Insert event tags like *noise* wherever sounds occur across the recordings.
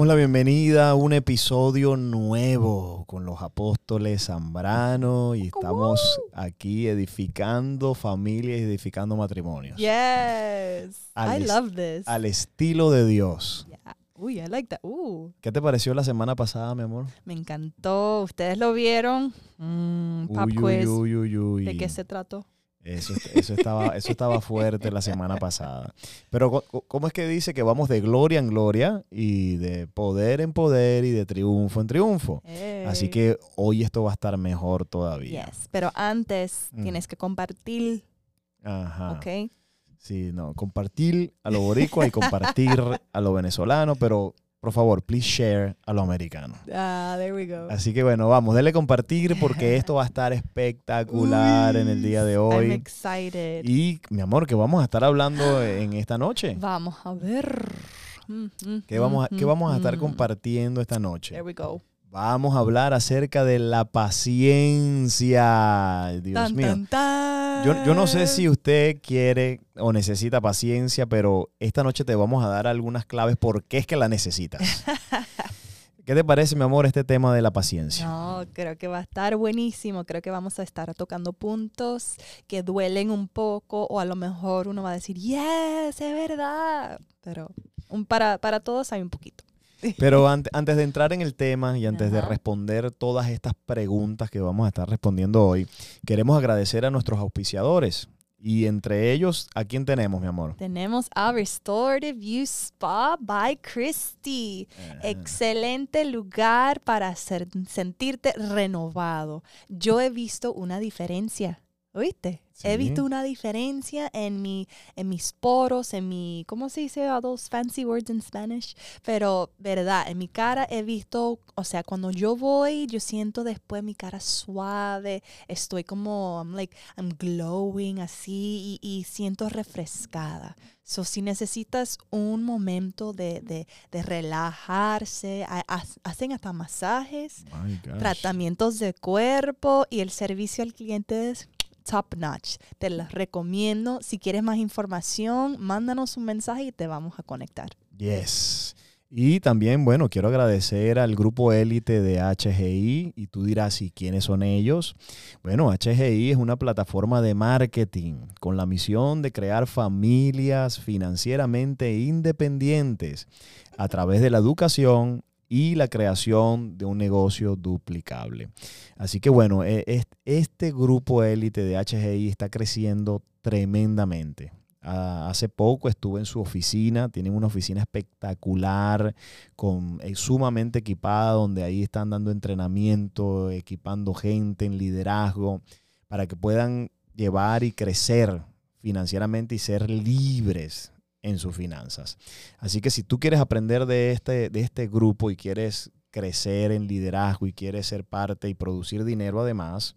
damos la bienvenida a un episodio nuevo con los apóstoles Zambrano y estamos aquí edificando familias y edificando matrimonios. Yes. Al I love this. Al estilo de Dios. Yeah. Uy, I like that. Uh, ¿Qué te pareció la semana pasada, mi amor? me encantó. ¿Ustedes lo vieron? Mm, pop Uy, quiz. uy, uy, uy, uy. ¿De qué se trató? Eso, eso, estaba, eso estaba fuerte la semana pasada. Pero ¿cómo es que dice que vamos de gloria en gloria y de poder en poder y de triunfo en triunfo? Así que hoy esto va a estar mejor todavía. Yes. Pero antes Mm. tienes que compartir, Ajá. ¿ok? Sí, no, compartir a lo boricua y compartir a lo venezolano, pero por favor, please share a lo americano. Ah, there we go. Así que bueno, vamos, dele compartir porque *laughs* esto va a estar espectacular en el día de I'm hoy. excited. Y mi amor, que vamos a estar hablando en esta noche. Vamos a ver. Mm, mm, ¿Qué vamos, a, mm, qué vamos a estar mm. compartiendo esta noche? There we go. Vamos a hablar acerca de la paciencia. Dios Tan, mío. tan, tan. Yo, yo no sé si usted quiere o necesita paciencia, pero esta noche te vamos a dar algunas claves por qué es que la necesitas. *laughs* ¿Qué te parece, mi amor, este tema de la paciencia? No, creo que va a estar buenísimo. Creo que vamos a estar tocando puntos que duelen un poco o a lo mejor uno va a decir, yes, es verdad. Pero un para, para todos hay un poquito. Pero ante- antes de entrar en el tema y antes de responder todas estas preguntas que vamos a estar respondiendo hoy, queremos agradecer a nuestros auspiciadores. Y entre ellos, ¿a quién tenemos, mi amor? Tenemos a Restorative View Spa by Christy. Excelente lugar para hacer- sentirte renovado. Yo he visto una diferencia. ¿Oíste? He Sí. visto una diferencia en, mi, en mis poros, en mi, ¿cómo se dice? All those fancy words in Spanish. Pero, verdad, en mi cara he visto, o sea, cuando yo voy, yo siento después mi cara suave. Estoy como, I'm like, I'm glowing así y, y siento refrescada. So, si necesitas un momento de, de, de relajarse, ha- ha- hacen hasta masajes, tratamientos de cuerpo y el servicio al cliente es top notch. Te los recomiendo. Si quieres más información, mándanos un mensaje y te vamos a conectar. Yes. Y también, bueno, quiero agradecer al grupo élite de HGI y tú dirás, ¿y quiénes son ellos? Bueno, HGI es una plataforma de marketing con la misión de crear familias financieramente independientes a través de la educación y la creación de un negocio duplicable. Así que bueno, e- es- este grupo élite de HGI está creciendo tremendamente. Hace poco estuve en su oficina, tienen una oficina espectacular, con, eh, sumamente equipada, donde ahí están dando entrenamiento, equipando gente en liderazgo, para que puedan llevar y crecer financieramente y ser libres en sus finanzas. Así que si tú quieres aprender de este, de este grupo y quieres crecer en liderazgo y quieres ser parte y producir dinero además,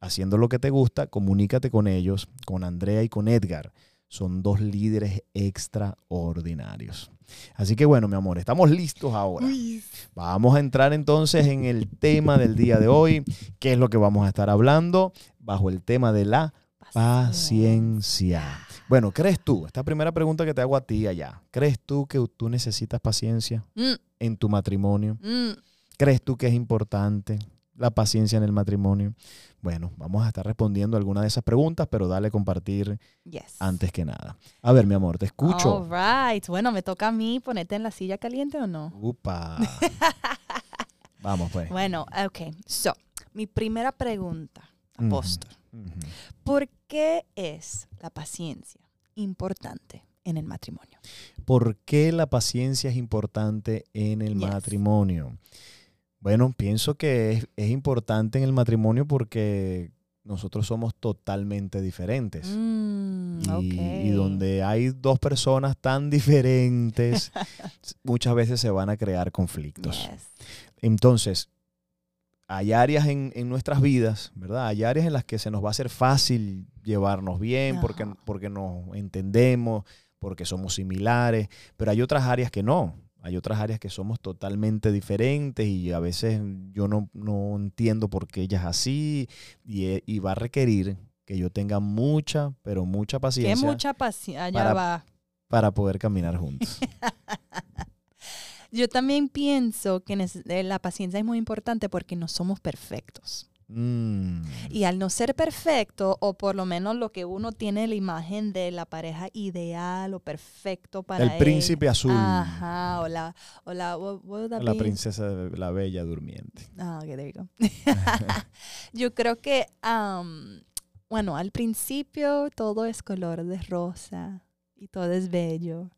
haciendo lo que te gusta, comunícate con ellos, con Andrea y con Edgar son dos líderes extraordinarios. Así que bueno, mi amor, estamos listos ahora. Vamos a entrar entonces en el tema del día de hoy, que es lo que vamos a estar hablando bajo el tema de la paciencia. Bueno, ¿crees tú? Esta primera pregunta que te hago a ti allá. ¿Crees tú que tú necesitas paciencia Mm, en tu matrimonio? mm. ¿Crees tú que es importante la paciencia en el matrimonio? Bueno, vamos a estar respondiendo algunas de esas preguntas, pero dale compartir Yes. antes que nada. A ver, mi amor, te escucho. All right. Bueno, me toca a mí ponerte en la silla caliente o no. Upa. *laughs* Vamos, pues. Bueno, ok. So, mi primera pregunta, apóstol. ¿Por qué es la paciencia importante en el matrimonio? ¿Por qué la paciencia es importante en el Yes. matrimonio? Bueno, pienso que es, es importante en el matrimonio porque nosotros somos totalmente diferentes. Mm, y donde hay dos personas tan diferentes, *laughs* muchas veces se van a crear conflictos. Yes. Entonces, hay áreas en, en nuestras vidas, ¿verdad? Hay áreas en las que se nos va a hacer fácil llevarnos bien porque, Ajá. porque nos entendemos, porque somos similares, pero hay otras áreas que no. Hay otras áreas que somos totalmente diferentes y a veces yo no, no entiendo por qué ella es así y, e- y va a requerir que yo tenga mucha, pero mucha Qué paciencia mucha paciencia. Para- va. para poder caminar juntos. *laughs* Yo también pienso que eh, la paciencia es muy importante porque no somos perfectos. Mm, Y al no ser perfecto, o por lo menos lo que uno tiene la imagen de la pareja ideal o perfecto para el él. príncipe azul. Ajá, o la, o la, what- what would that La be? princesa, la bella durmiente. Ah, ok, there you go. *laughs* Yo creo que, am, bueno, al principio todo es color de rosa y todo es bello.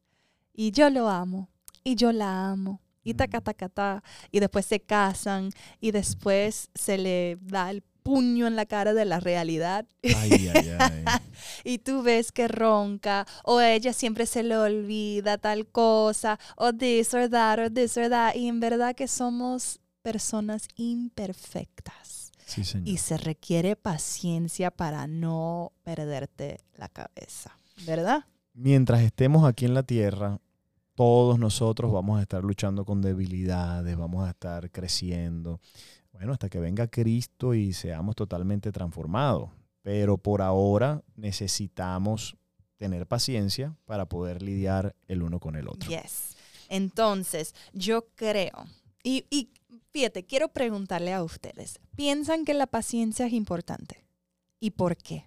Y yo lo amo y yo la amo. Y taca, Mm. taca, ta. Y después se casan y después se le da el puño en la cara de la realidad. Ay, ay, ay. *laughs* y tú ves que ronca, o ella siempre se le olvida tal cosa, o this or that, or this or that. Y en verdad que somos personas imperfectas. Sí, señor. Y se requiere paciencia para no perderte la cabeza, ¿verdad? Mientras estemos aquí en la tierra, todos nosotros vamos a estar luchando con debilidades, vamos a estar creciendo. Bueno, hasta que venga Cristo y seamos totalmente transformados. Pero por ahora necesitamos tener paciencia para poder lidiar el uno con el otro. Yes. Entonces, yo creo, y, y fíjate, quiero preguntarle a ustedes, ¿piensan que la paciencia es importante? ¿Y por qué?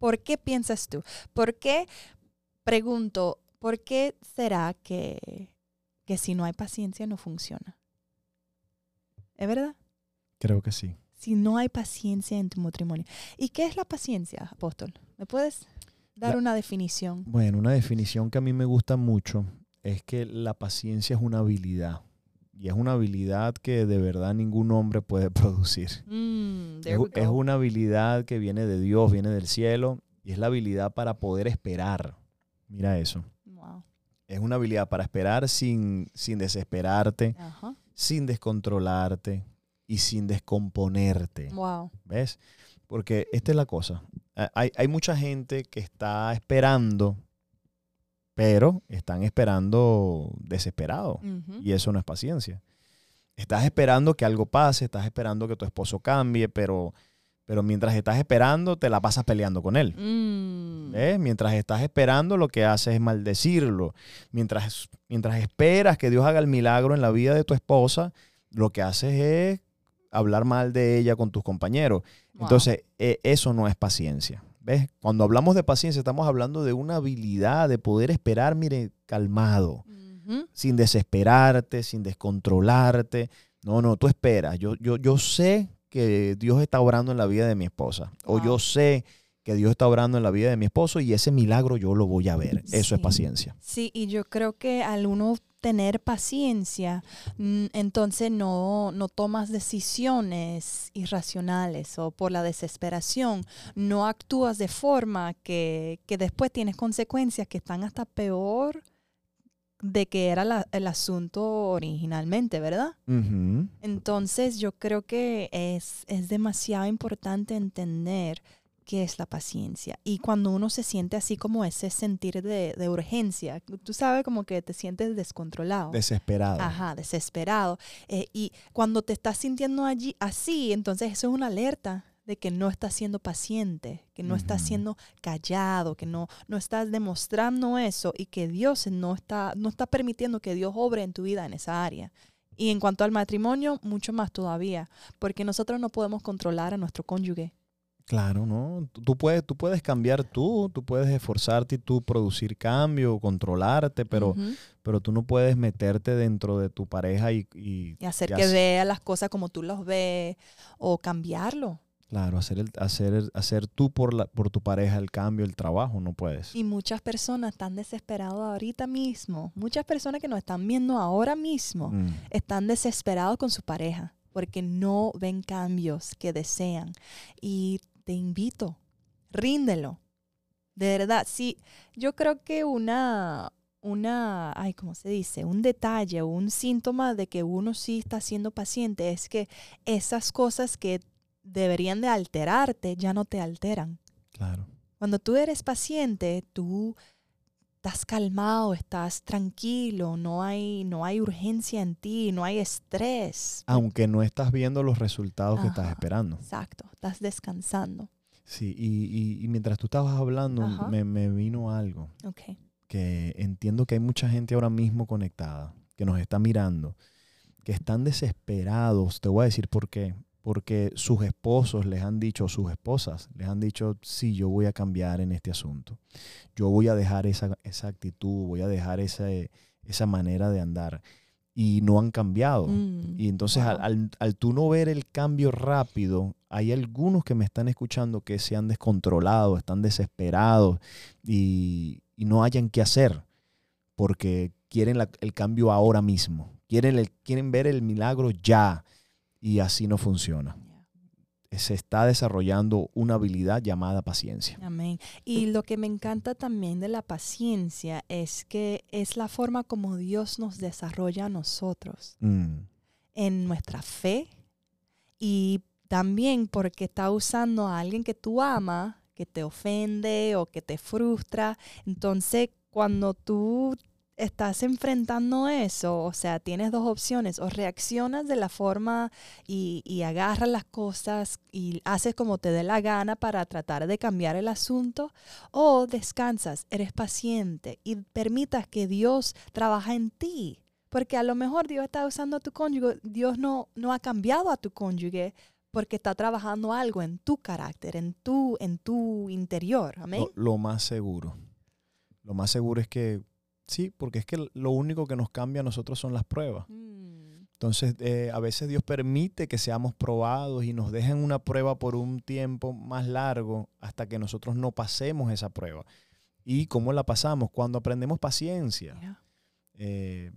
¿Por qué piensas tú? ¿Por qué, pregunto, por qué será que, que si no hay paciencia no funciona? ¿Es verdad? Creo que sí. Si no hay paciencia en tu matrimonio. ¿Y qué es la paciencia, apóstol? ¿Me puedes dar La- una definición? Bueno, una definición que a mí me gusta mucho es que la paciencia es una habilidad. Y es una habilidad que de verdad ningún hombre puede *laughs* producir. Mm, Es, una habilidad que viene de Dios, viene del cielo, y es la habilidad para poder esperar. Mira eso. Es una habilidad para esperar sin, sin desesperarte, Ajá. sin descontrolarte y sin descomponerte. Wow. ¿Ves? Porque esta es la cosa. Hay, hay mucha gente que está esperando, pero están esperando desesperado. Y eso no es paciencia. Estás esperando que algo pase, estás esperando que tu esposo cambie, pero, pero mientras estás esperando, te la pasas peleando con él. Mm. ¿Ves? Mientras estás esperando, lo que haces es maldecirlo. Mientras, mientras esperas que Dios haga el milagro en la vida de tu esposa, lo que haces es hablar mal de ella con tus compañeros. Wow. Entonces, eh, eso no es paciencia. ¿Ves? Cuando hablamos de paciencia, estamos hablando de una habilidad de poder esperar, mire, calmado sin desesperarte, sin descontrolarte. No, no, tú esperas. Yo, yo, yo sé que Dios está obrando en la vida de mi esposa. O yo sé que Dios está obrando en la vida de mi esposo y ese milagro yo lo voy a ver. Eso es paciencia. Sí, y yo creo que al uno tener paciencia, mm, entonces no, no tomas decisiones irracionales o por la desesperación, no actúas de forma que, que después tienes consecuencias que están hasta peor de que era la- el asunto originalmente, ¿verdad? Entonces yo creo que es, es demasiado importante entender qué es la paciencia. Y cuando uno se siente así como ese sentir de, de urgencia, tú sabes como que te sientes descontrolado. Desesperado. Ajá, desesperado. Eh, y cuando te estás sintiendo allí así, entonces eso es una alerta de que no estás siendo paciente, que no estás Ujú. siendo callado, que no, no estás demostrando eso y que Dios no está, no está permitiendo que Dios obre en tu vida en esa área. Y en cuanto al matrimonio, mucho más todavía, porque nosotros no podemos controlar a nuestro cónyuge. Claro, ¿no? Tú, puedes, tú puedes cambiar tú, tú puedes esforzarte y tú producir cambio, controlarte, pero, pero tú no puedes meterte dentro de tu pareja y, y, Y hacer y que vea las cosas como tú las ves o cambiarlo. Claro, hacer, el, hacer, hacer tú por, la, por tu pareja el cambio, el trabajo, no puedes. Y muchas personas están desesperadas ahorita mismo. Muchas personas que nos están viendo ahora mismo Mm. están desesperados con su pareja porque no ven cambios que desean. Y te invito, ríndelo. De verdad, sí, yo creo que una, una, ay, ¿cómo se dice? Un detalle o un síntoma de que uno sí está siendo paciente es que esas cosas que deberían de alterarte ya no te alteran. Claro. Cuando tú eres paciente, tú estás calmado, estás tranquilo, no hay, no hay urgencia en ti, no hay estrés. Aunque no estás viendo los resultados que estás esperando. Exacto, estás descansando. Sí, y, y- y mientras tú estabas hablando, me, me vino algo Ok. que entiendo que hay mucha gente ahora mismo conectada que nos está mirando, que están desesperados, te voy a decir por qué. Porque sus esposos les han dicho, sus esposas les han dicho, sí, yo voy a cambiar en este asunto. Yo voy a dejar esa, esa actitud, voy a dejar esa, esa manera de andar. Y no han cambiado. Mm, Y entonces wow. al, al, al tú no ver el cambio rápido, hay algunos que me están escuchando que se han descontrolado, están desesperados y, y no hayan qué hacer porque quieren la- el cambio ahora mismo, quieren, el- quieren ver el milagro ya y así no funciona. Se está desarrollando una habilidad llamada paciencia. Amén. Y lo que me encanta también de la paciencia es que es la forma como Dios nos desarrolla a nosotros Mm, en nuestra fe y también porque está usando a alguien que tú amas, que te ofende o que te frustra. Entonces, cuando tú estás enfrentando eso, o sea, tienes dos opciones, o reaccionas de la forma y, y agarras las cosas y haces como te dé la gana para tratar de cambiar el asunto, o descansas, eres paciente y permitas que Dios trabaje en ti. Porque a lo mejor Dios está usando a tu cónyuge, Dios no, no ha cambiado a tu cónyuge porque está trabajando algo en tu carácter, en tu, en tu interior. Amén. lo, lo más seguro. Lo más seguro es que sí, porque es que lo único que nos cambia a nosotros son las pruebas. Mm, Entonces, eh, a veces Dios permite que seamos probados y nos dejen una prueba por un tiempo más largo hasta que nosotros no pasemos esa prueba. ¿Y cómo la pasamos? Cuando aprendemos paciencia. yeah. Eh,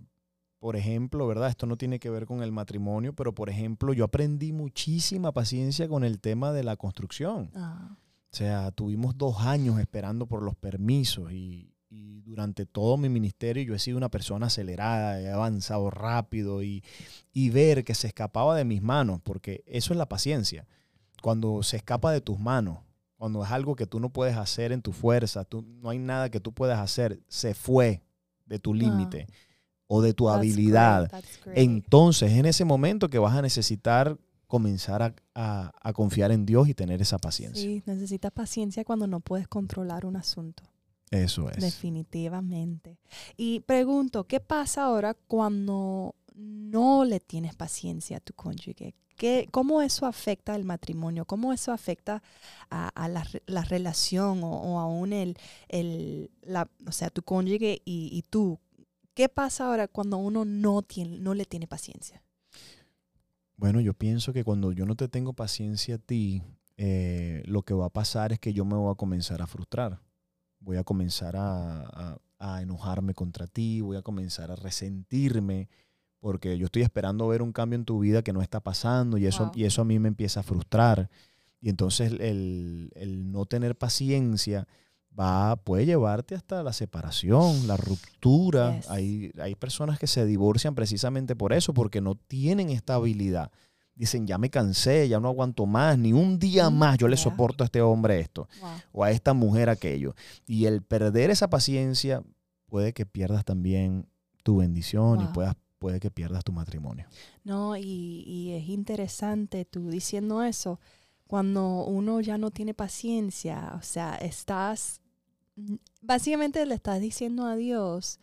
por ejemplo, ¿verdad? Esto no tiene que ver con el matrimonio, pero por ejemplo, yo aprendí muchísima paciencia con el tema de la construcción. Ah, O sea, tuvimos dos años esperando por los permisos y, y durante todo mi ministerio yo he sido una persona acelerada, he avanzado rápido y, y ver que se escapaba de mis manos, porque eso es la paciencia. Cuando se escapa de tus manos, cuando es algo que tú no puedes hacer en tu fuerza, tú, no hay nada que tú puedas hacer, se fue de tu límite o de tu that's habilidad. great, that's great. Entonces, en ese momento que vas a necesitar comenzar a, a- a confiar en Dios y tener esa paciencia. Sí, necesitas paciencia cuando no puedes controlar un asunto. Eso es. Definitivamente. Y pregunto, ¿qué pasa ahora cuando no le tienes paciencia a tu cónyuge? ¿Qué, ¿Cómo eso afecta el matrimonio? ¿Cómo eso afecta a, a la, re- la relación o, o aún el, el la, o sea, tu cónyuge y, y tú? ¿Qué pasa ahora cuando uno no, tiene, no le tiene paciencia? Bueno, yo pienso que cuando yo no te tengo paciencia a ti, eh, lo que va a pasar es que yo me voy a comenzar a frustrar. Voy a comenzar a, a- a enojarme contra ti, voy a comenzar a resentirme, porque yo estoy esperando ver un cambio en tu vida que no está pasando y eso, Wow. y eso a mí me empieza a frustrar. Y entonces el, el no tener paciencia va, puede llevarte hasta la separación, la ruptura. Yes. Hay, hay personas que se divorcian precisamente por eso, porque no tienen estabilidad. Dicen, ya me cansé, ya no aguanto más, ni un día Mm, más yo le soporto a este hombre esto, o a esta mujer aquello. Y el perder esa paciencia puede que pierdas también tu bendición y puedas, puede que pierdas tu matrimonio. No, y, y es interesante tú diciendo eso, cuando uno ya no tiene paciencia, o sea, estás, básicamente le estás diciendo a Dios,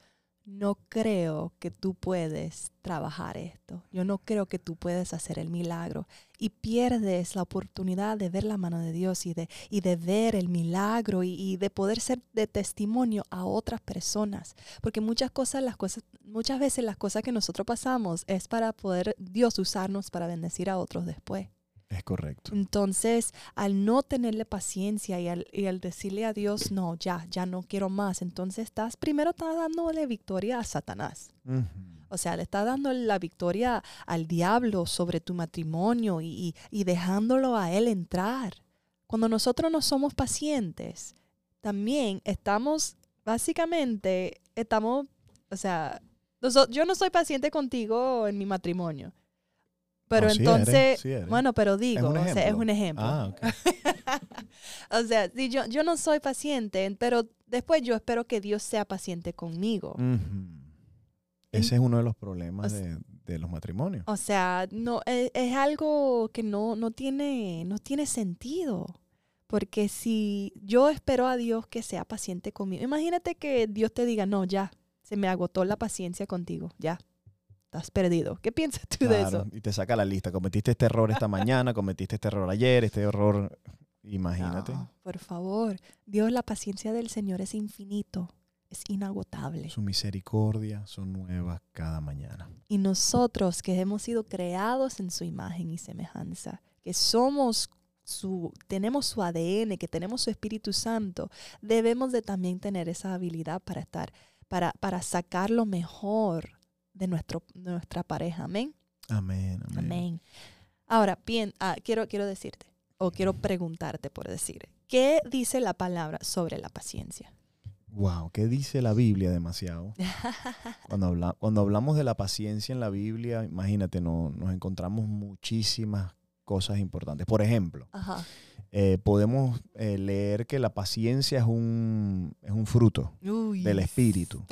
no creo que tú puedes trabajar esto, yo no creo que tú puedes hacer el milagro. Y pierdes la oportunidad de ver la mano de Dios y de, y de ver el milagro y, de poder ser de testimonio a otras personas, porque muchas cosas, las cosas, muchas veces las cosas que nosotros pasamos es para poder Dios usarnos para bendecir a otros después. Es correcto. Entonces, al no tenerle paciencia y al, y al decirle a Dios, no, ya, ya no quiero más, entonces estás, primero estás dándole victoria a Satanás. O sea, le estás dando la victoria al diablo sobre tu matrimonio y, y- y dejándolo a él entrar. Cuando nosotros no somos pacientes, también estamos, básicamente, estamos, o sea, yo no soy paciente contigo en mi matrimonio. Pero sí entonces, eres, sí eres. bueno, pero digo, o sea, es un ejemplo. Ah, *laughs* o sea, si yo, yo no soy paciente, pero después yo espero que Dios sea paciente conmigo. Ese es uno de los problemas O s- de, de los matrimonios. O sea, no, es, es algo que no, no, tiene, no tiene sentido. Porque si yo espero a Dios que sea paciente conmigo, imagínate que Dios te diga, no, ya, se me agotó la paciencia contigo, ya. Estás perdido. ¿Qué piensas tú de eso? Y te saca la lista. Cometiste este error esta mañana, cometiste este error ayer, este error. Imagínate. No, por favor. Dios, la paciencia del Señor es infinito, es inagotable. Su misericordia son nuevas cada mañana. Y nosotros que hemos sido creados en su imagen y semejanza, que somos su, tenemos su ADN, que tenemos su Espíritu Santo, debemos de también tener esa habilidad para estar, para, para sacar lo mejor de nuestro, nuestra pareja. Amén. Amén. Amén. Amén. Ahora, bien, ah, quiero, quiero decirte, o quiero preguntarte por decir, ¿qué dice la palabra sobre la paciencia? Wow, ¿qué dice la Biblia demasiado? *laughs* Cuando, habla- cuando hablamos de la paciencia en la Biblia, imagínate, no- nos encontramos muchísimas cosas importantes. Por ejemplo, Ajá. Eh, podemos eh, leer que la paciencia es un, es un fruto. Uy, Del espíritu.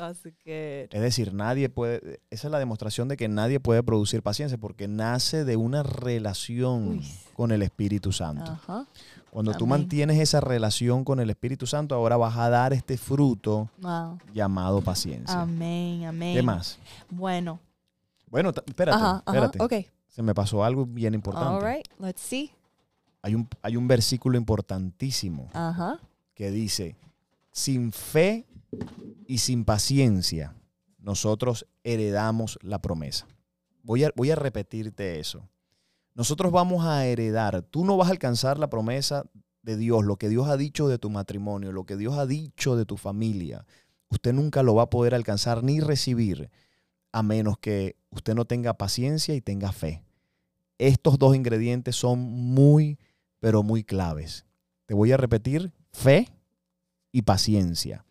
Es decir, nadie puede, esa es la demostración de que nadie puede producir paciencia porque nace de una relación Uy. con el Espíritu Santo. Ajá. Cuando tú mantienes esa relación con el Espíritu Santo, ahora vas a dar este fruto Wow. llamado paciencia. Amén, amén. ¿Qué más? Bueno. Bueno, espérate, Ajá, ajá. espérate. Se me pasó algo bien importante. All right. Let's see. Hay, un, hay un versículo importantísimo Ajá. que dice, sin fe y sin paciencia, nosotros heredamos la promesa. Voy a, voy a repetirte eso. Nosotros vamos a heredar, tú no vas a alcanzar la promesa de Dios, lo que Dios ha dicho de tu matrimonio, lo que Dios ha dicho de tu familia. Usted nunca lo va a poder alcanzar ni recibir a menos que usted no tenga paciencia y tenga fe. Estos dos ingredientes son muy, pero muy claves. Te voy a repetir, fe y paciencia.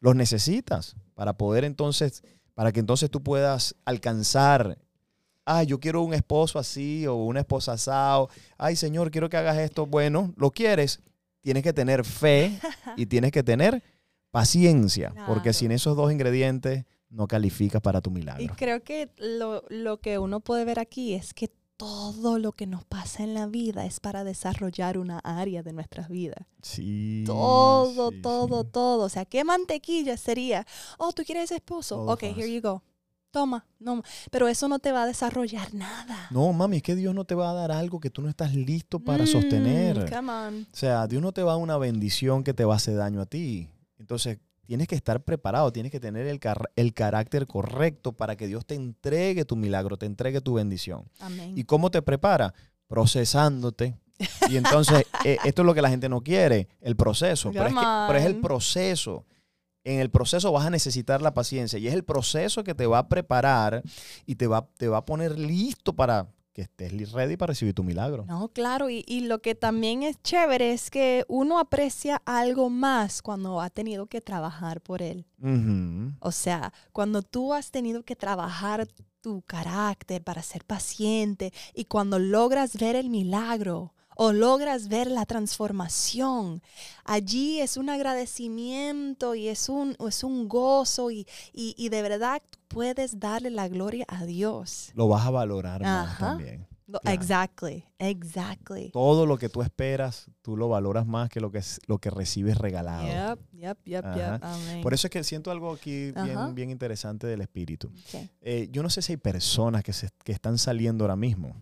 Los necesitas para poder entonces, para que entonces tú puedas alcanzar, ah, yo quiero un esposo así o una esposa asado, ay Señor, quiero que hagas esto, bueno, lo quieres, tienes que tener fe y *laughs* tienes que tener paciencia, porque sin esos dos ingredientes no calificas para tu Y milagro. creo que lo, lo que uno puede ver aquí es que todo lo que nos pasa en la vida es para desarrollar una área de nuestras vidas. Sí. Todo, sí, todo, sí. todo. O sea, ¿qué mantequilla sería? Oh, ¿tú quieres esposo? Todo ok, here you go. Toma. No, pero eso no te va a desarrollar nada. No, mami, es que Dios no te va a dar algo que tú no estás listo para Mm, sostener. Come on. O sea, Dios no te va a dar una bendición que te va a hacer daño a ti. Entonces, tienes que estar preparado, tienes que tener el, car- el carácter correcto para que Dios te entregue tu milagro, te entregue tu bendición. Amén. ¿Y cómo te prepara? Procesándote. Y entonces, *laughs* eh, esto es lo que la gente no quiere, el proceso. Pero es, que- pero es el proceso. En el proceso vas a necesitar la paciencia y es el proceso que te va a preparar y te va, te va a poner listo para que estés ready para recibir tu milagro. No, claro, y, y lo que también es chévere es que uno aprecia algo más cuando ha tenido que trabajar por él. O sea, cuando tú has tenido que trabajar tu carácter para ser paciente y cuando logras ver el milagro o logras ver la transformación, allí es un agradecimiento y es un, es un gozo y, y, y de verdad puedes darle la gloria a Dios. Lo vas a valorar más Ajá. también. Lo- Claro. Exactly, exactly. Todo lo que tú esperas, tú lo valoras más que lo que, lo que recibes regalado. Yep, yep, yep, yep. Amén. Por eso es que siento algo aquí bien, bien interesante del espíritu. Ok. Eh, yo no sé si hay personas que, se, que están saliendo ahora mismo,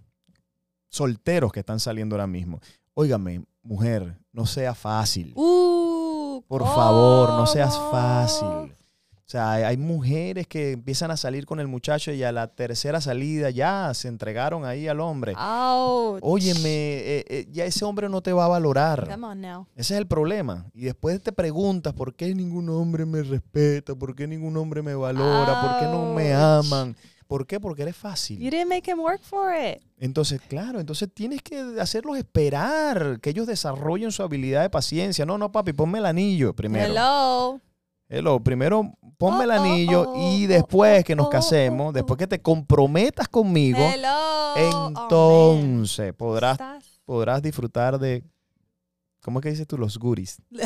solteros que están saliendo ahora mismo. Óigame, mujer, no sea fácil. Uh, Por favor, no seas fácil. O sea, hay, mujeres que empiezan a salir con el muchacho y a la tercera salida ya se entregaron ahí al hombre. Ouch. Óyeme, eh, eh, ya ese hombre no te va a valorar. Come on now. Ese es el problema. Y después te preguntas, ¿por qué ningún hombre me respeta? ¿Por qué ningún hombre me valora? ¿Por qué no me aman? ¿Por qué? Porque eres You fácil. didn't make him work for it. Entonces, claro, entonces tienes que hacerlos esperar, que ellos desarrollen su habilidad de paciencia. No, no, papi, ponme el anillo primero. Hello. Hello, primero ponme el Oh, oh, anillo oh, y después que nos casemos, después que te comprometas conmigo, Hello. Entonces podrás, podrás disfrutar de, ¿cómo es que dices tú? Los goodies. *laughs*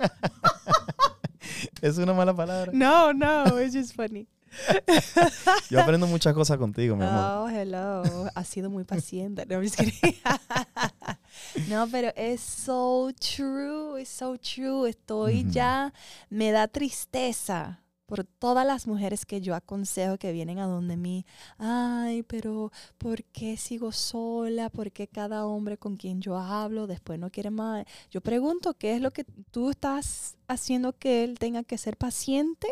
*laughs* es una mala palabra. No, no, it's just funny. *laughs* Yo aprendo muchas cosas contigo, mi amor. Oh, hello. Has sido muy paciente. No, *laughs* no, pero es so true, es so true. Estoy ya, me da tristeza por todas las mujeres que yo aconsejo que vienen a donde mí. Ay, pero ¿por qué sigo sola? ¿Por qué cada hombre con quien yo hablo después no quiere más? Yo pregunto, ¿qué es lo que tú estás haciendo que él tenga que ser paciente?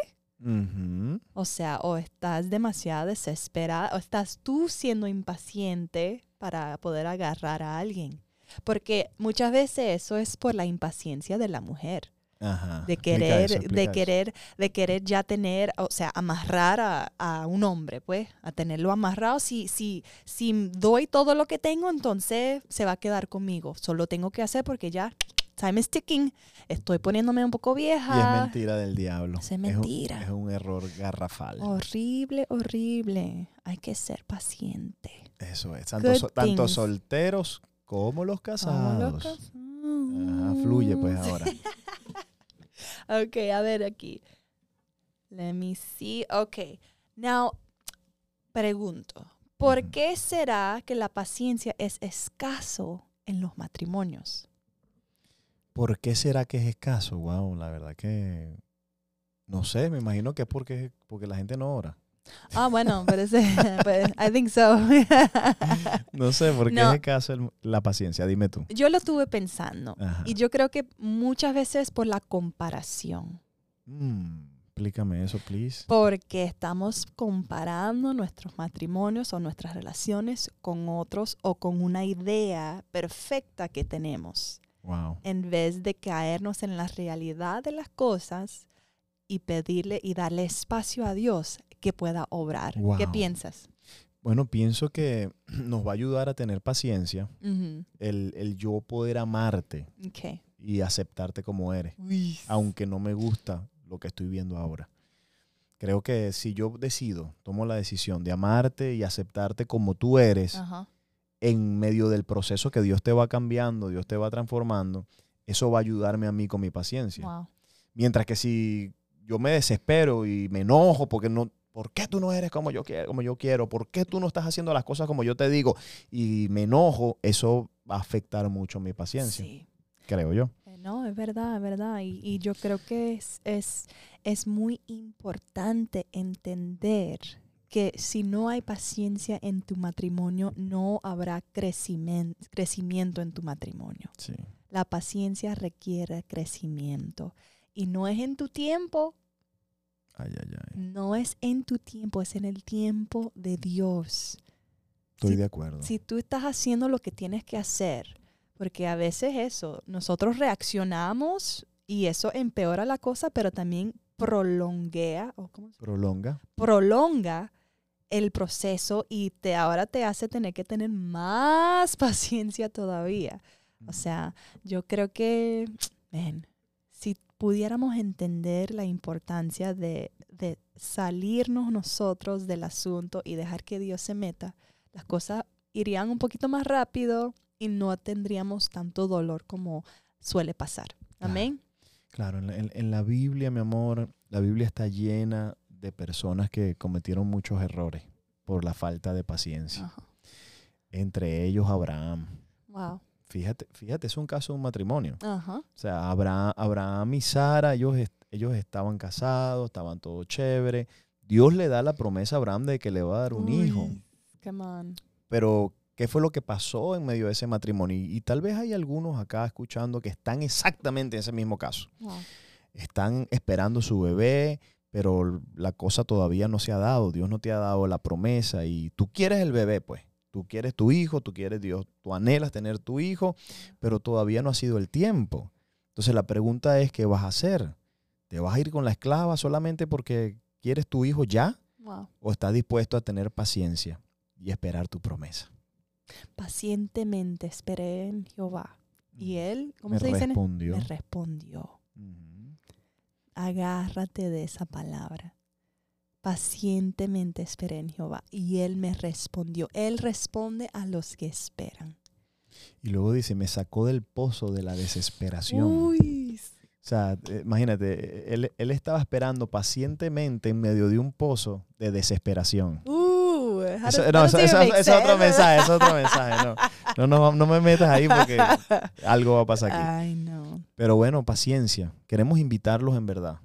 O sea, o estás demasiado desesperada, o estás tú siendo impaciente para poder agarrar a alguien. Porque muchas veces eso es por la impaciencia de la mujer, Ajá. de querer, eso, de eso. querer, de querer ya tener, o sea, amarrar a, a un hombre, pues, a tenerlo amarrado. Si, si, si doy todo lo que tengo, entonces se va a quedar conmigo. Solo tengo que hacer porque ya time is ticking. Estoy poniéndome un poco Y vieja. es mentira del diablo. Eso es mentira. Es un, error garrafal. Horrible, horrible. Hay que ser paciente. Eso es. Tanto, Good so- tanto things. solteros como los casados. Ajá, fluye pues ahora. *laughs* Ok, a ver aquí. Let me see. Ok. Now, pregunto. ¿Por qué será que la paciencia es escaso en los matrimonios? ¿Por qué será que es escaso? Wow, la verdad que no sé, me imagino que es porque, porque la gente no ora. Ah, bueno, parece. *laughs* pues, I think so. *laughs* *laughs* No sé, ¿por qué No. es escaso el- la paciencia? Dime tú. Yo lo estuve pensando. Ajá. Y yo creo que muchas veces por la comparación. Mm, explícame eso, please. Porque estamos comparando nuestros matrimonios o nuestras relaciones con otros o con una idea perfecta que tenemos, Wow. en vez de caernos en la realidad de las cosas y pedirle y darle espacio a Dios que pueda obrar. ¿Qué piensas? Bueno, pienso que *clears throat* nos va a ayudar a tener paciencia el, el yo poder amarte y aceptarte como eres, aunque no me gusta lo que estoy viendo ahora. Creo que si yo decido, tomo la decisión de amarte y aceptarte como tú eres. En medio del proceso que Dios te va cambiando, Dios te va transformando, eso va a ayudarme a mí con mi paciencia. Wow. Mientras que si yo me desespero y me enojo porque no, ¿por qué tú no eres como yo quiero, como yo quiero? ¿Por qué tú no estás haciendo las cosas como yo te digo? Y me enojo, eso va a afectar mucho mi paciencia, Sí. creo yo. Eh, No, es verdad, es verdad. Y, y yo creo que es, es, es muy importante entender que si no hay paciencia en tu matrimonio, no habrá crecimiento, crecimiento en tu matrimonio. Sí. La paciencia requiere crecimiento. Y no es en tu tiempo, Ay, ay, ay. no es en tu tiempo, es en el tiempo de Dios. Estoy Si- de acuerdo. si tú estás haciendo lo que tienes que hacer, porque a veces eso, nosotros reaccionamos y eso empeora la cosa, pero también prolonguea, o ¿cómo se- Prolonga. prolonga el proceso y te ahora te hace tener que tener más *laughs* paciencia todavía. O sea, yo creo que, ven, si pudiéramos entender la importancia de, de salirnos nosotros del asunto y dejar que Dios se meta, las cosas irían un poquito más rápido y no tendríamos tanto dolor como suele pasar. Claro. Amén. Claro, en la, en- en la Biblia, mi amor, la Biblia está llena de personas que cometieron muchos errores por la falta de paciencia. Ajá. Entre ellos Abraham. Wow. Fíjate, fíjate, es un caso de un matrimonio. Ajá. O sea, Abraham, Abraham y Sara, ellos, ellos estaban casados, estaban todo chévere. Dios le da la promesa a Abraham de que le va a dar un hijo. Come on. Pero, ¿qué fue lo que pasó en medio de ese matrimonio? Y, y tal vez hay algunos acá escuchando que están exactamente en ese mismo caso. Wow. Están esperando su bebé, pero la cosa todavía no se ha dado. Dios no te ha dado la promesa y tú quieres el bebé, pues. Tú quieres tu hijo, tú quieres Dios, tú anhelas tener tu hijo, pero todavía no ha sido el tiempo. Entonces la pregunta es, ¿qué vas a hacer? ¿Te vas a ir con la esclava solamente porque quieres tu hijo ya? Wow. ¿O estás dispuesto a tener paciencia y esperar tu promesa? Pacientemente esperé en Jehová. Y él, ¿cómo Mm. me se dice? respondió. Me respondió. Agárrate de esa palabra. Pacientemente esperé en Jehová. Y él me respondió. Él responde a los que esperan. Y luego dice, me sacó del pozo de la desesperación. Uy. O sea, eh, imagínate, él, él estaba esperando pacientemente en medio de un pozo de desesperación. How Eso- no, eso, es otro mensaje, eso es otro mensaje. No, no, no, no me metas ahí porque *laughs* algo va a pasar aquí. Ay, no. Pero bueno, paciencia. Queremos invitarlos en verdad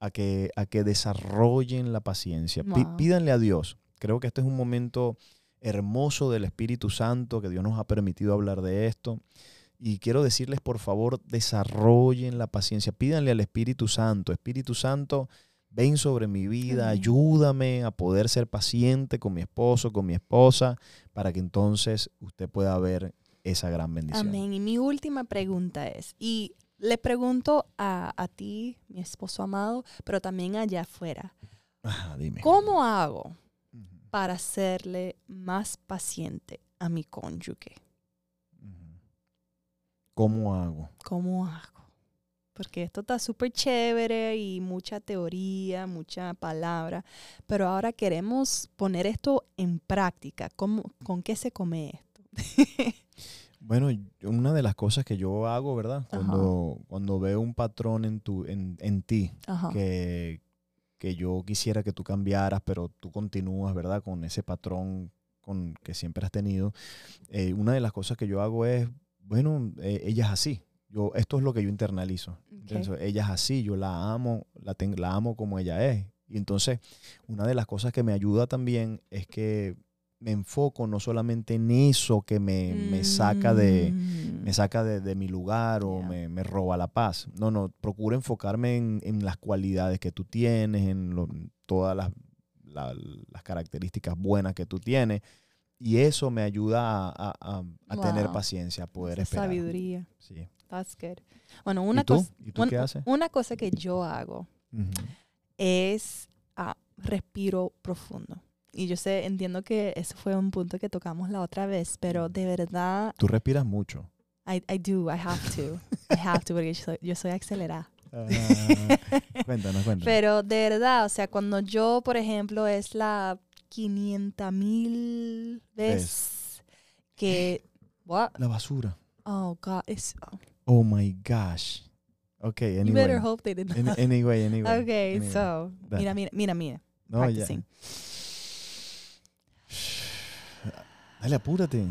a que, a que desarrollen la paciencia. Wow. pídanle a Dios. Creo que este es un momento hermoso del Espíritu Santo, que Dios nos ha permitido hablar de esto. Y quiero decirles, por favor, desarrollen la paciencia. Pídanle al Espíritu Santo, Espíritu Santo, ven sobre mi vida, Amén. ayúdame a poder ser paciente con mi esposo, con mi esposa, para que entonces usted pueda ver esa gran bendición. Amén. Y mi última pregunta es, y le pregunto a, a ti, mi esposo amado, pero también allá afuera, dime. ¿cómo hago para serle más paciente a mi cónyuge? ¿Cómo hago? ¿Cómo hago? Porque esto está súper chévere y mucha teoría, mucha palabra, pero ahora queremos poner esto en práctica. ¿Cómo, ¿Con qué se come esto? *laughs* Bueno, una de las cosas que yo hago, ¿verdad? Ajá. Cuando, cuando veo un patrón en, tu, en, en ti Ajá. que, que yo quisiera que tú cambiaras, pero tú continúas, ¿verdad? Con ese patrón con, que siempre has tenido. eh, una de las cosas que yo hago es, bueno, eh, ella es así. Yo, esto es lo que yo internalizo. Entonces, ella es así, yo la amo, la, ten- la amo como ella es. Y entonces, una de las cosas que me ayuda también es que me enfoco no solamente en eso que me, me saca de, Mm. me saca de, de mi lugar o Yeah. me, me roba la paz. No, no, procuro enfocarme en, en las cualidades que tú tienes, en lo- todas las, la- las características buenas que tú tienes. Y eso me ayuda a, a- a- a tener paciencia, a poder Esa esperar. sabiduría. Sí. That's good. Bueno, una ¿Y tú? cosa. ¿Y tú qué haces? Una cosa que yo hago Ujú. es ah, respiro profundo. Y yo sé, entiendo que eso fue un punto que tocamos la otra vez, pero de verdad, Tú respiras mucho. I, I do, I have to. I have to, porque yo soy, yo soy acelerada. Ah, *laughs* cuéntanos, cuéntanos. Pero de verdad, o sea, cuando yo, por ejemplo, es la 500 mil vez que... What? La basura. Oh, God. It's, oh, Oh my gosh. Ok, You anyway. better hope they did Any- not. anyway, anyway. Okay, anyway. so, Dale. mira, mira, mira, mira. No, ya. practicing. Dale, apúrate.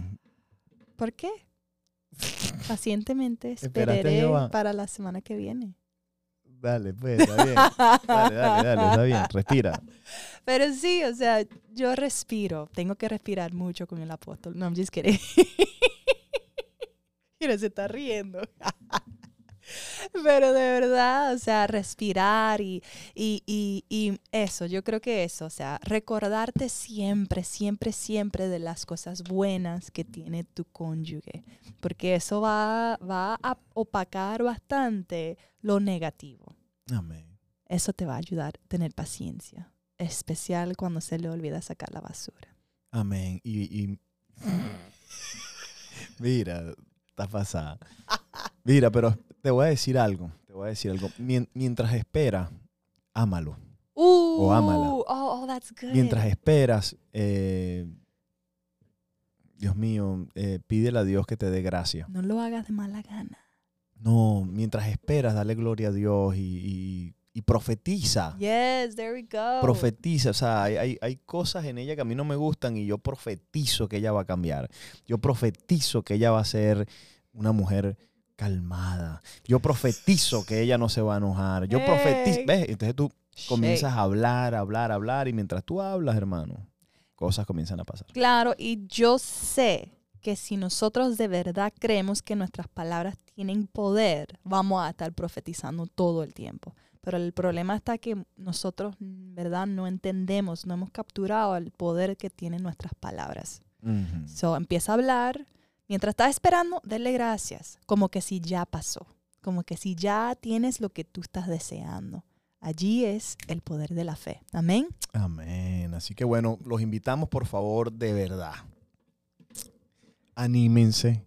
¿Por qué? *laughs* Pacientemente esperaré para la semana que viene. Dale, pues, está bien. Dale, dale, dale, está bien. Respira. *laughs* Pero sí, o sea, yo respiro. Tengo que respirar mucho con el apóstol. No, I'm just kidding. *laughs* Mira, se está riendo. *laughs* Pero de verdad, o sea, respirar y, y, y, y eso, yo creo que eso, o sea, recordarte siempre, siempre, siempre de las cosas buenas que tiene tu cónyuge, porque eso va, va a opacar bastante lo negativo. Amén. Eso te va a ayudar a tener paciencia, especial cuando se le olvida sacar la basura. Amén. Y, y- *laughs* mira, está pasada. *laughs* Mira, pero te voy a decir algo. Te voy a decir algo. Mien- mientras espera, ámalo. Uh, ámala. Oh, oh, that's good. Mientras esperas, eh, Dios mío, eh, pídele a Dios que te dé gracia. no lo hagas de mala gana. No, mientras esperas, dale gloria a Dios y, y- y profetiza. Yes, there we go. Profetiza, o sea, hay, hay- hay cosas en ella que a mí no me gustan y yo profetizo que ella va a cambiar. Yo profetizo que ella va a ser una mujer calmada. Yo profetizo que ella no se va a enojar. Yo profetizo. ¿ves? Entonces tú comienzas a hablar, hablar, hablar y mientras tú hablas, hermano, cosas comienzan a pasar. Claro, y yo sé que si nosotros de verdad creemos que nuestras palabras tienen poder, vamos a estar profetizando todo el tiempo. Pero el problema está que nosotros, verdad, no entendemos, no hemos capturado el poder que tienen nuestras palabras. So, empieza a hablar. Mientras estás esperando, denle gracias. Como que si ya pasó. Como que si ya tienes lo que tú estás deseando. Allí es el poder de la fe. Amén. Amén. Así que bueno, los invitamos por favor de verdad. Anímense,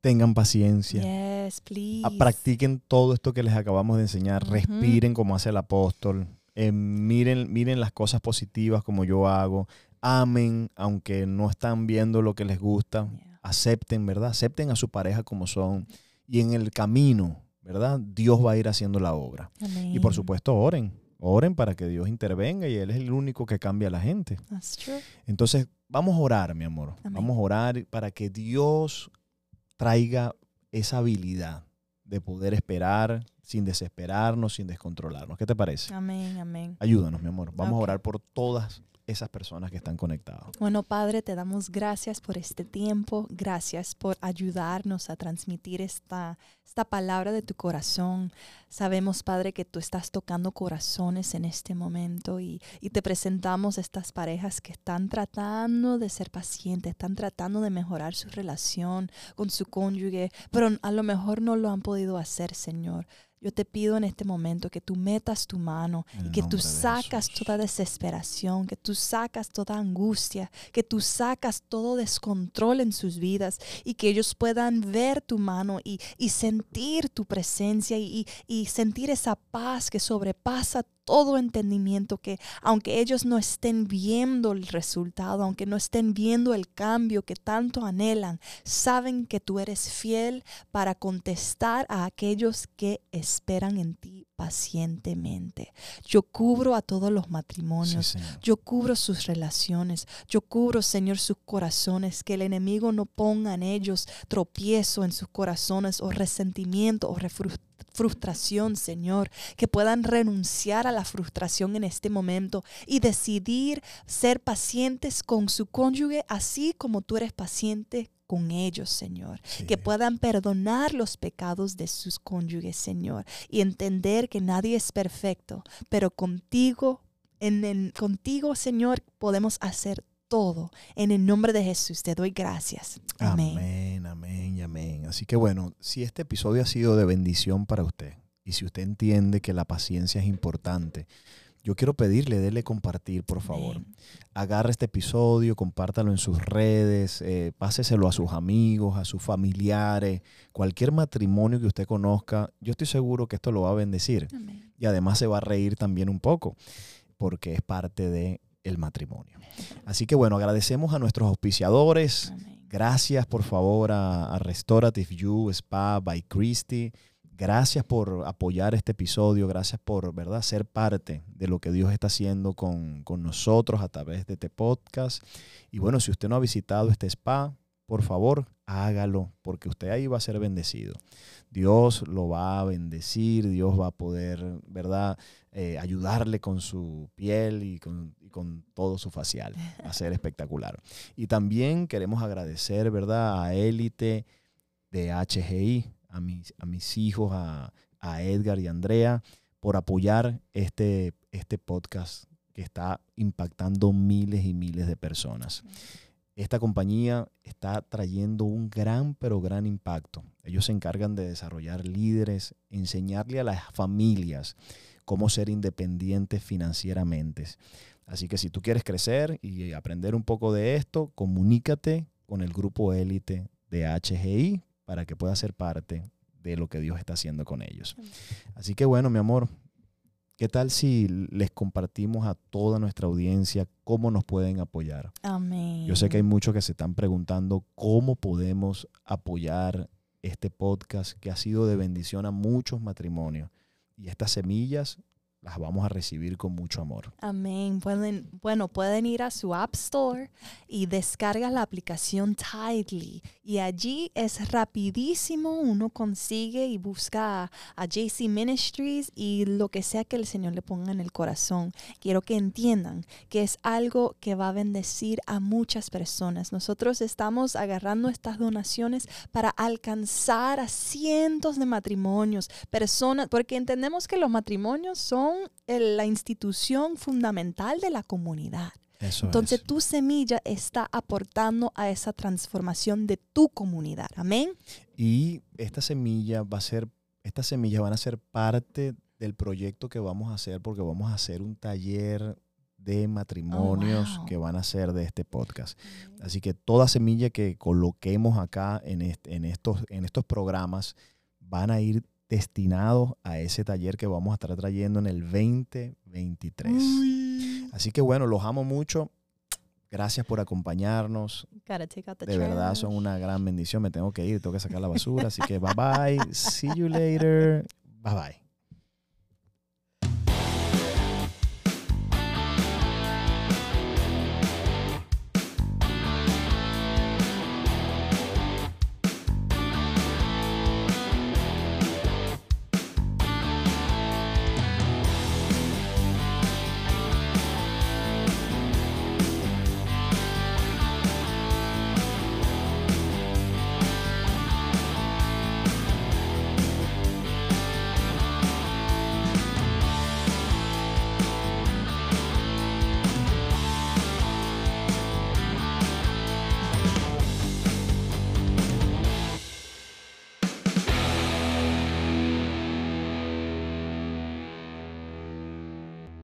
tengan paciencia. Yes, please. practiquen todo esto que les acabamos de enseñar, respiren como hace el apóstol, eh, miren, miren las cosas positivas como yo hago, amen aunque no están viendo lo que les gusta, Yeah. acepten, ¿verdad? Acepten a su pareja como son y en el camino, ¿verdad? Dios va a ir haciendo la obra. Y por Amén. supuesto, oren, oren para que Dios intervenga y Él es el único que cambia a la gente. That's true. Entonces, vamos a orar, mi amor. Amén. Vamos a orar para que Dios traiga esa habilidad de poder esperar sin desesperarnos, sin descontrolarnos. ¿Qué te parece? Amén, amén. Ayúdanos, mi amor. Vamos a orar por todas esas personas que están conectadas. Bueno, Padre, te damos gracias por este tiempo, gracias por ayudarnos a transmitir esta, esta palabra de tu corazón. Sabemos, Padre, que tú estás tocando corazones en este momento y, y te presentamos estas parejas que están tratando de ser pacientes, están tratando de mejorar su relación con su cónyuge, pero a lo mejor no lo han podido hacer, Señor. Yo te pido en este momento que tú metas tu mano En y que tú sacas toda desesperación, que tú sacas toda angustia, que tú sacas todo descontrol en sus vidas y que ellos puedan ver tu mano y, y sentir tu presencia y, y- y sentir esa paz que sobrepasa todo entendimiento, que aunque ellos no estén viendo el resultado, aunque no estén viendo el cambio que tanto anhelan, saben que tú eres fiel para contestar a aquellos que esperan en ti pacientemente. Yo cubro a todos los matrimonios. Yo cubro sus relaciones. Yo cubro, Señor, sus corazones. Que el enemigo no ponga en ellos tropiezo en sus corazones o resentimiento o refru- frustración, Señor. Que puedan renunciar a la frustración en este momento y decidir ser pacientes con su cónyuge, así como tú eres paciente con ellos, Señor Sí, que puedan perdonar los pecados de sus cónyuges, Señor, y entender que nadie es perfecto, pero contigo, en el- contigo, Señor, podemos hacer todo. En el nombre de Jesús te doy gracias. Amén. Amén, amén y amén. Así que bueno, si este episodio ha sido de bendición para usted y si usted entiende que la paciencia es importante, yo quiero pedirle, dele compartir, por favor. Amén. Agarre este episodio, compártalo en sus redes, eh, páseselo a sus amigos, a sus familiares, cualquier matrimonio que usted conozca. Yo estoy seguro que esto lo va a bendecir Amén. y además se va a reír también un poco porque es parte de el matrimonio. Así que bueno, agradecemos a nuestros auspiciadores. Gracias por favor a, a Restorative You Spa by Christy. Gracias por apoyar este episodio, gracias por ¿verdad? ser parte de lo que Dios está haciendo con, con nosotros a través de este podcast. Y bueno, si usted no ha visitado este spa, por favor, hágalo, porque usted ahí va a ser bendecido. Dios lo va a bendecir, Dios va a poder, ¿verdad?, Eh, ayudarle con su piel y con, y con todo su facial. A ser espectacular. Y también queremos agradecer, ¿verdad?, a Élite de HGI, a mis, a mis hijos, a, a Edgar y Andrea, por apoyar este, este podcast que está impactando miles y miles de personas. Esta compañía está trayendo un gran, pero gran impacto. Ellos se encargan de desarrollar líderes, enseñarle a las familias cómo ser independientes financieramente. Así que si tú quieres crecer y aprender un poco de esto, comunícate con el grupo élite de HGI para que puedas ser parte de lo que Dios está haciendo con ellos. Así que bueno, mi amor, ¿qué tal si les compartimos a toda nuestra audiencia cómo nos pueden apoyar? Amén. Yo sé que hay muchos que se están preguntando cómo podemos apoyar este podcast que ha sido de bendición a muchos matrimonios. Y estas semillas las vamos a recibir con mucho amor. Amén. Pueden, bueno, pueden ir a su App Store y descarga la aplicación Tidely. Y allí es rapidísimo. Uno consigue y busca a, JC Ministries y lo que sea que el Señor le ponga en el corazón. Quiero que entiendan que es algo que va a bendecir a muchas personas. Nosotros estamos agarrando estas donaciones para alcanzar a cientos de matrimonios, personas, porque entendemos que los matrimonios son el- la institución fundamental de la comunidad. Eso Entonces es. tu semilla está aportando a esa transformación de tu comunidad. Amén. Y esta semilla va a ser, estas semillas van a ser parte del proyecto que vamos a hacer porque vamos a hacer un taller de matrimonios wow. que van a ser de este podcast. Así que toda semilla que coloquemos acá en, este- en, estos, en estos programas van a ir destinados a ese taller que vamos a estar trayendo en el 2023. Uy. Así que bueno, los amo mucho. Gracias por acompañarnos. Gotta take out the De verdad son una gran bendición. Me tengo que ir, tengo que sacar la basura. Así que bye bye. See you later. Bye bye.